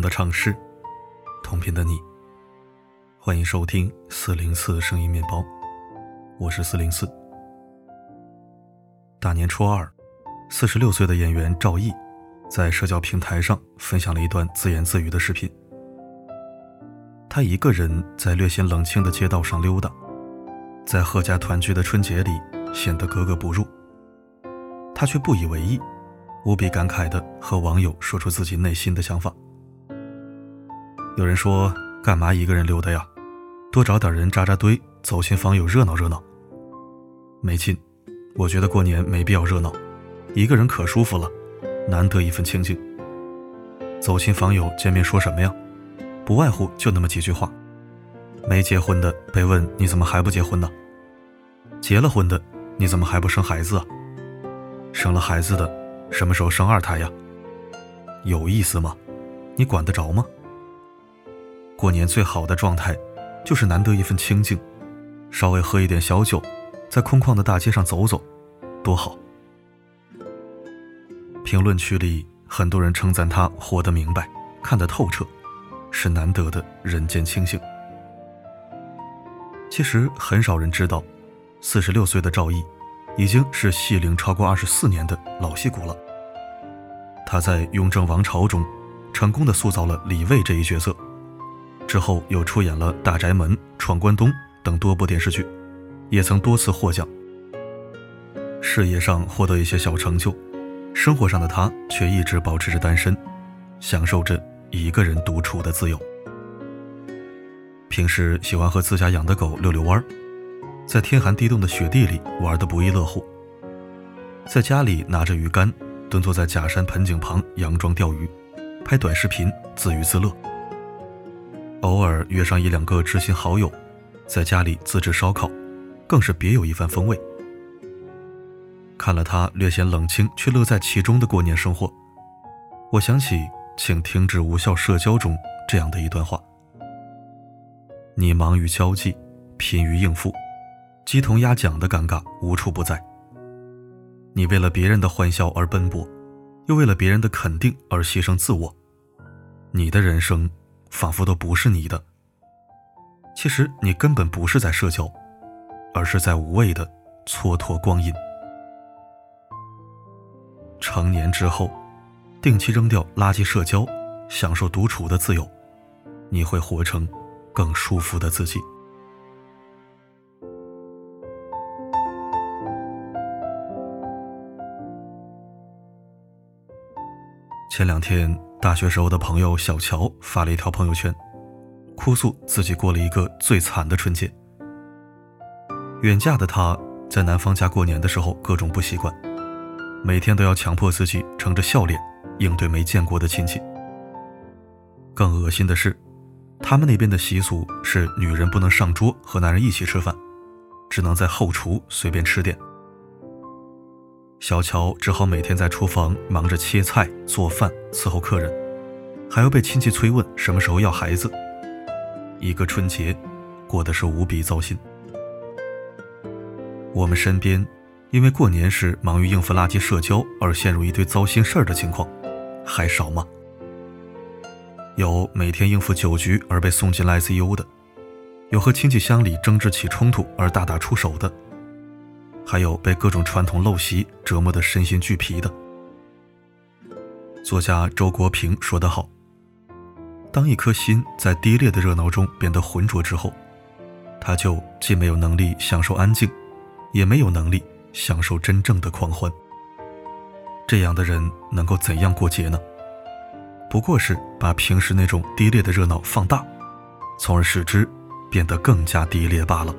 的城市，同频的你。欢迎收听四零四声音面包，我是四零四。大年初二，四十六岁的演员赵毅在社交平台上分享了一段自言自语的视频。他一个人在略显冷清的街道上溜达，在阖家团聚的春节里显得格格不入。他却不以为意，无比感慨地和网友说出自己内心的想法。有人说：“干嘛一个人溜达呀？多找点人扎扎堆，走亲访友热闹热闹。”没劲，我觉得过年没必要热闹，一个人可舒服了，难得一份清静。走亲访友见面说什么呀？不外乎就那么几句话，没结婚的被问你怎么还不结婚呢？结了婚的你怎么还不生孩子啊？生了孩子的什么时候生二胎呀？有意思吗？你管得着吗？过年最好的状态，就是难得一份清静，稍微喝一点小酒，在空旷的大街上走走，多好。评论区里很多人称赞他活得明白，看得透彻。是难得的人间清醒。其实很少人知道，四十六岁的赵毅，已经是戏龄超过二十四年的老戏骨了。他在《雍正王朝》中，成功的塑造了李卫这一角色，之后又出演了《大宅门》《闯关东》等多部电视剧，也曾多次获奖。事业上获得一些小成就，生活上的他却一直保持着单身，享受着。一个人独处的自由。平时喜欢和自家养的狗遛遛弯在天寒地冻的雪地里玩得不亦乐乎。在家里拿着鱼竿，蹲坐在假山盆景旁佯装钓鱼，拍短视频自娱自乐。偶尔约上一两个知心好友，在家里自制烧烤，更是别有一番风味。看了他略显冷清却乐在其中的过年生活，我想起。请停止无效社交中这样的一段话：你忙于交际，拼于应付，鸡同鸭讲的尴尬无处不在。你为了别人的欢笑而奔波，又为了别人的肯定而牺牲自我，你的人生仿佛都不是你的。其实你根本不是在社交，而是在无谓的蹉跎光阴。成年之后。定期扔掉垃圾社交，享受独处的自由，你会活成更舒服的自己。前两天，大学时候的朋友小乔发了一条朋友圈，哭诉自己过了一个最惨的春节。远嫁的她在男方家过年的时候，各种不习惯，每天都要强迫自己撑着笑脸。应对没见过的亲戚。更恶心的是，他们那边的习俗是女人不能上桌和男人一起吃饭，只能在后厨随便吃点。小乔只好每天在厨房忙着切菜、做饭、伺候客人，还要被亲戚催问什么时候要孩子。一个春节，过得是无比糟心。我们身边，因为过年时忙于应付垃圾社交而陷入一堆糟心事儿的情况。还少吗？有每天应付酒局而被送进了 ICU 的，有和亲戚乡里争执起冲突而大打出手的，还有被各种传统陋习折磨得身心俱疲的。作家周国平说得好：“当一颗心在低劣的热闹中变得浑浊之后，他就既没有能力享受安静，也没有能力享受真正的狂欢。”这样的人能够怎样过节呢？不过是把平时那种低劣的热闹放大，从而使之变得更加低劣罢了。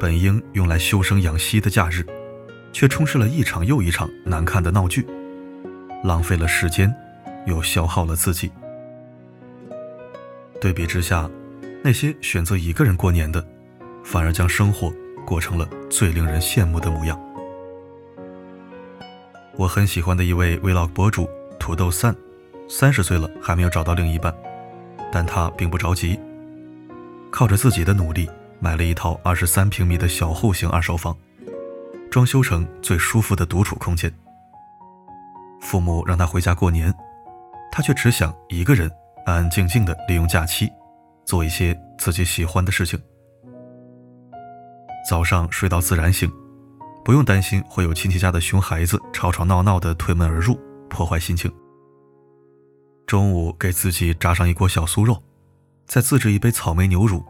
本应用来修身养息的假日，却充斥了一场又一场难看的闹剧，浪费了时间，又消耗了自己。对比之下，那些选择一个人过年的，反而将生活过成了最令人羡慕的模样。我很喜欢的一位 vlog 博主土豆散，三十岁了还没有找到另一半，但他并不着急，靠着自己的努力买了一套二十三平米的小户型二手房，装修成最舒服的独处空间。父母让他回家过年，他却只想一个人安安静静的利用假期，做一些自己喜欢的事情。早上睡到自然醒，不用担心会有亲戚家的熊孩子吵吵闹闹的推门而入，破坏心情。中午给自己炸上一锅小酥肉，再自制一杯草莓牛乳，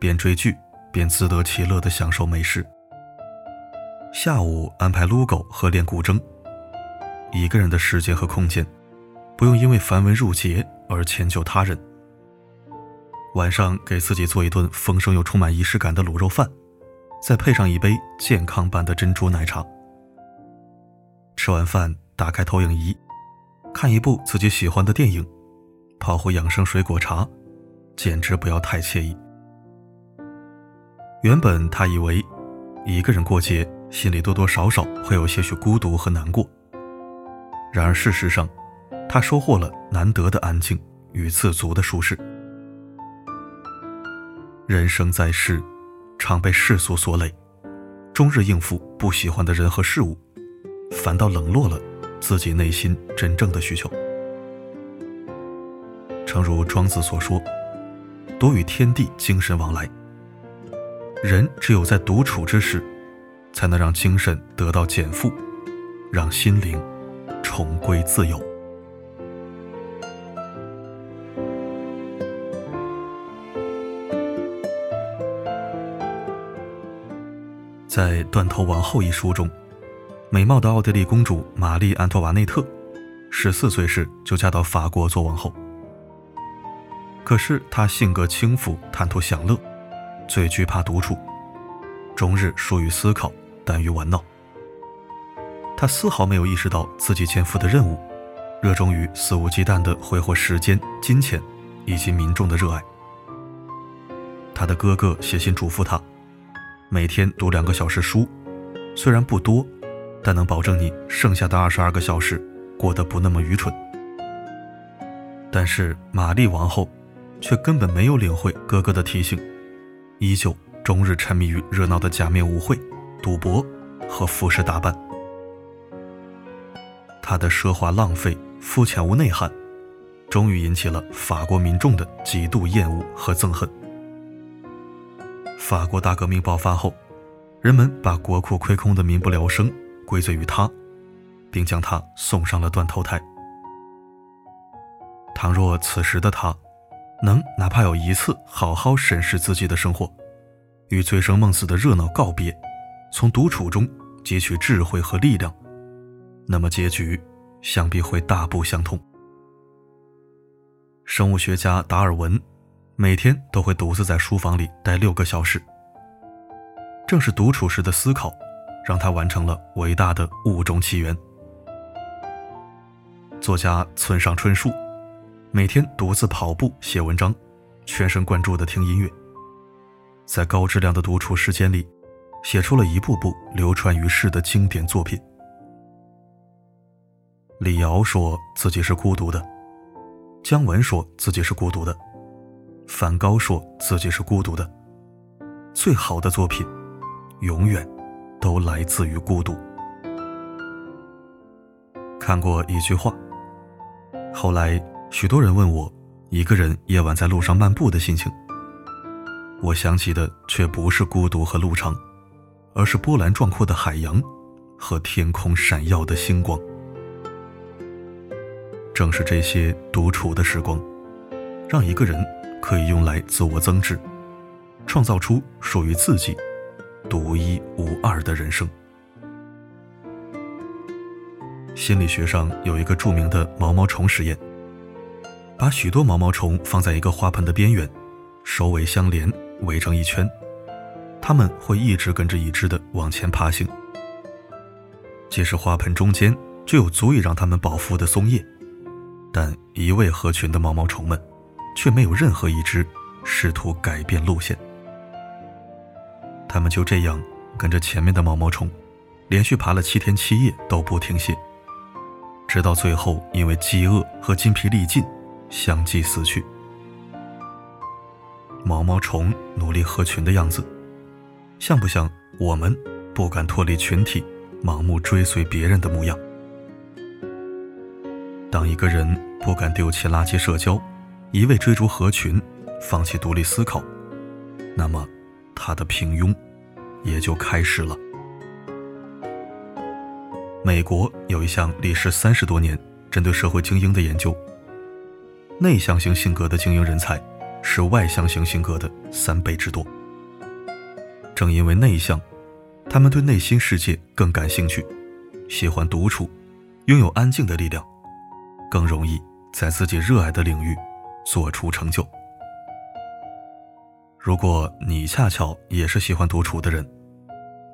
边追剧便自得其乐的享受美食。下午安排撸狗和练古筝，一个人的时间和空间。不用因为繁文缛节而迁就他人。晚上给自己做一顿丰盛又充满仪式感的卤肉饭，再配上一杯健康版的珍珠奶茶。吃完饭，打开投影仪，看一部自己喜欢的电影，泡壶养生水果茶，简直不要太惬意。原本他以为，一个人过节，心里多多少少会有些许孤独和难过。然而事实上，他收获了难得的安静与自足的舒适。人生在世，常被世俗所累，终日应付不喜欢的人和事物，反倒冷落了自己内心真正的需求。诚如庄子所说：“多与天地精神往来。”人只有在独处之时，才能让精神得到减负，让心灵重归自由。在《断头王后》一书中，美貌的奥地利公主玛丽·安托瓦内特，十四岁时就嫁到法国做王后。可是她性格轻浮，贪图享乐，最惧怕独处，终日疏于思考，耽于玩闹。她丝毫没有意识到自己肩负的任务，热衷于肆无忌惮地挥霍时间、金钱以及民众的热爱。她的哥哥写信嘱咐她。每天读两个小时书，虽然不多，但能保证你剩下的二十二个小时过得不那么愚蠢。但是玛丽王后却根本没有领会哥哥的提醒，依旧终日沉迷于热闹的假面舞会、赌博和服饰打扮。她的奢华浪费、肤浅无内涵，终于引起了法国民众的极度厌恶和憎恨。法国大革命爆发后，人们把国库亏空的民不聊生归罪于他，并将他送上了断头台。倘若此时的他，能哪怕有一次好好审视自己的生活，与醉生梦死的热闹告别，从独处中汲取智慧和力量，那么结局想必会大不相同。生物学家达尔文。每天都会独自在书房里待六个小时。正是独处时的思考，让他完成了伟大的物种起源。作家村上春树，每天独自跑步写文章，全神贯注地听音乐。在高质量的独处时间里，写出了一部部流传于世的经典作品。李敖说自己是孤独的，姜文说自己是孤独的。梵高说自己是孤独的，最好的作品，永远都来自于孤独。看过一句话，后来许多人问我，一个人夜晚在路上漫步的心情，我想起的却不是孤独和路程，而是波澜壮阔的海洋和天空闪耀的星光。正是这些独处的时光，让一个人。可以用来自我增值，创造出属于自己独一无二的人生。心理学上有一个著名的毛毛虫实验，把许多毛毛虫放在一个花盆的边缘，首尾相连，围成一圈，它们会一直跟着一只的往前爬行。即使花盆中间就有足以让它们饱腹的松叶，但一味合群的毛毛虫们。却没有任何一只试图改变路线。他们就这样跟着前面的毛毛虫，连续爬了七天七夜都不停歇，直到最后因为饥饿和筋疲力尽，相继死去。毛毛虫努力合群的样子，像不像我们不敢脱离群体、盲目追随别人的模样？当一个人不敢丢弃垃圾社交，一味追逐合群，放弃独立思考，那么他的平庸也就开始了。美国有一项历时三十多年、针对社会精英的研究，内向型性格的精英人才是外向型性格的三倍之多。正因为内向，他们对内心世界更感兴趣，喜欢独处，拥有安静的力量，更容易在自己热爱的领域做出成就。如果你恰巧也是喜欢独处的人，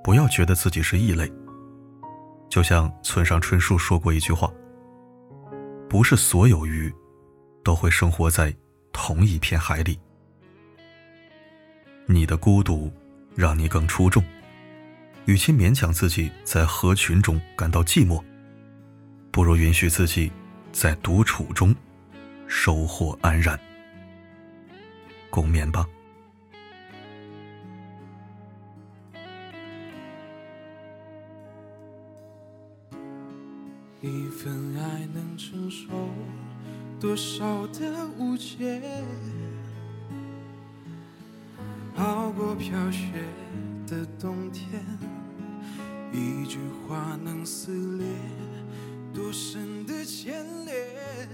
不要觉得自己是异类。就像村上春树说过一句话：“不是所有鱼都会生活在同一片海里。”你的孤独让你更出众，与其勉强自己在合群中感到寂寞，不如允许自己在独处中收获安然。共勉吧。一份爱能承受多少的误解？熬过飘雪的冬天，一句话能撕裂多深的牵连？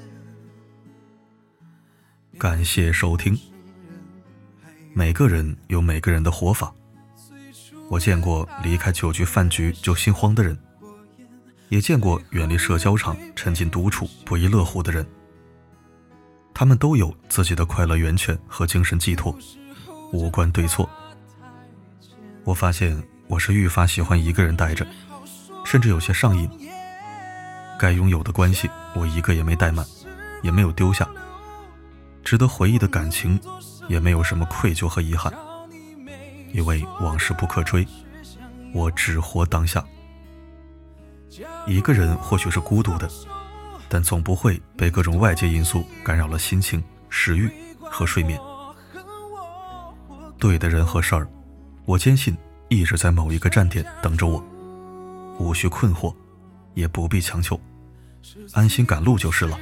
感谢收听。每个人有每个人的活法。我见过离开酒局饭局就心慌的人。也见过远离社交场、沉浸独处、不亦乐乎的人。他们都有自己的快乐源泉和精神寄托，无关对错。我发现我是愈发喜欢一个人待着，甚至有些上瘾。该拥有的关系，我一个也没怠慢，也没有丢下。值得回忆的感情，也没有什么愧疚和遗憾。因为往事不可追，我只活当下。一个人或许是孤独的，但总不会被各种外界因素干扰了心情、食欲和睡眠。对的人和事儿，我坚信一直在某一个站点等着我，无需困惑，也不必强求，安心赶路就是了。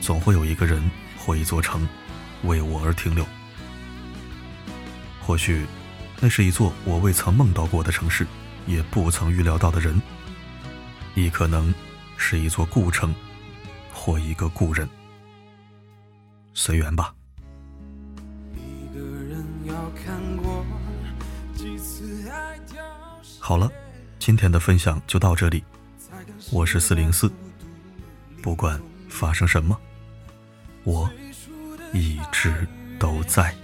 总会有一个人或一座城，为我而停留。或许，那是一座我未曾梦到过的城市，也不曾预料到的人。亦可能是一座故城，或一个故人。随缘吧。好了，今天的分享就到这里。我是四零四，不管发生什么，我一直都在。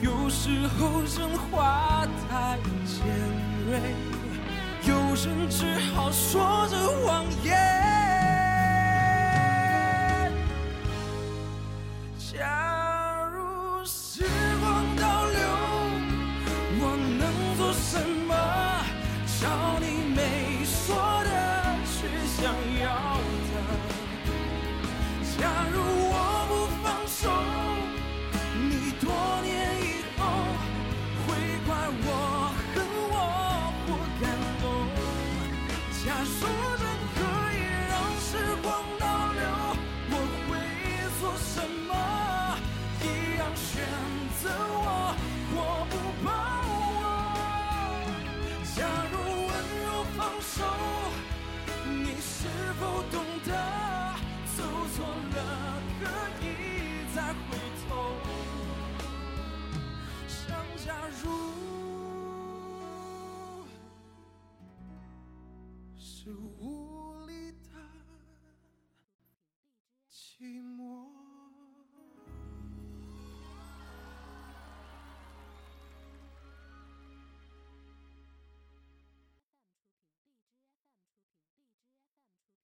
有时候真话太尖锐，有人只好说着谎言。